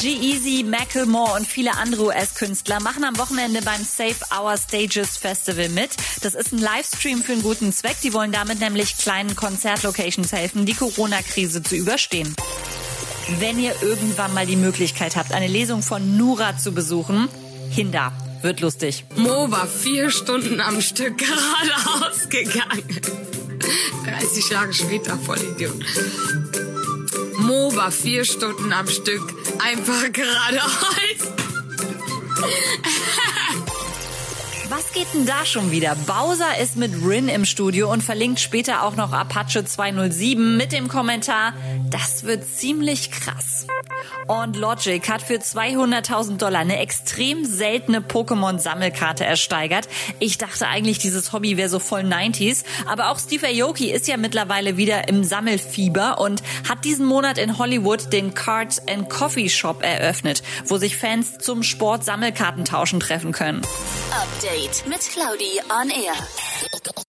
G-Eazy, Macklemore und viele andere US-Künstler machen am Wochenende beim Safe Our Stages Festival mit. Das ist ein Livestream für einen guten Zweck. Die wollen damit nämlich kleinen Konzertlocations helfen, die Corona-Krise zu überstehen. Wenn ihr irgendwann mal die Möglichkeit habt, eine Lesung von Nura zu besuchen, Hinda. Wird lustig. Mo war vier Stunden am Stück geradeaus gegangen. 30 Jahre später, voll Idiot. Mo war vier Stunden am Stück einfach geradeaus. Was geht denn da schon wieder? Bowser ist mit Rin im Studio und verlinkt später auch noch Apache 207 mit dem Kommentar, das wird ziemlich krass. Und Logic hat für 200.000 Dollar eine extrem seltene Pokémon-Sammelkarte ersteigert. Ich dachte eigentlich, dieses Hobby wäre so voll 90s. Aber auch Steve Aoki ist ja mittlerweile wieder im Sammelfieber und hat diesen Monat in Hollywood den Cards and Coffee Shop eröffnet, wo sich Fans zum Sport Sammelkartentauschen treffen können. Update Met Claudie on Air.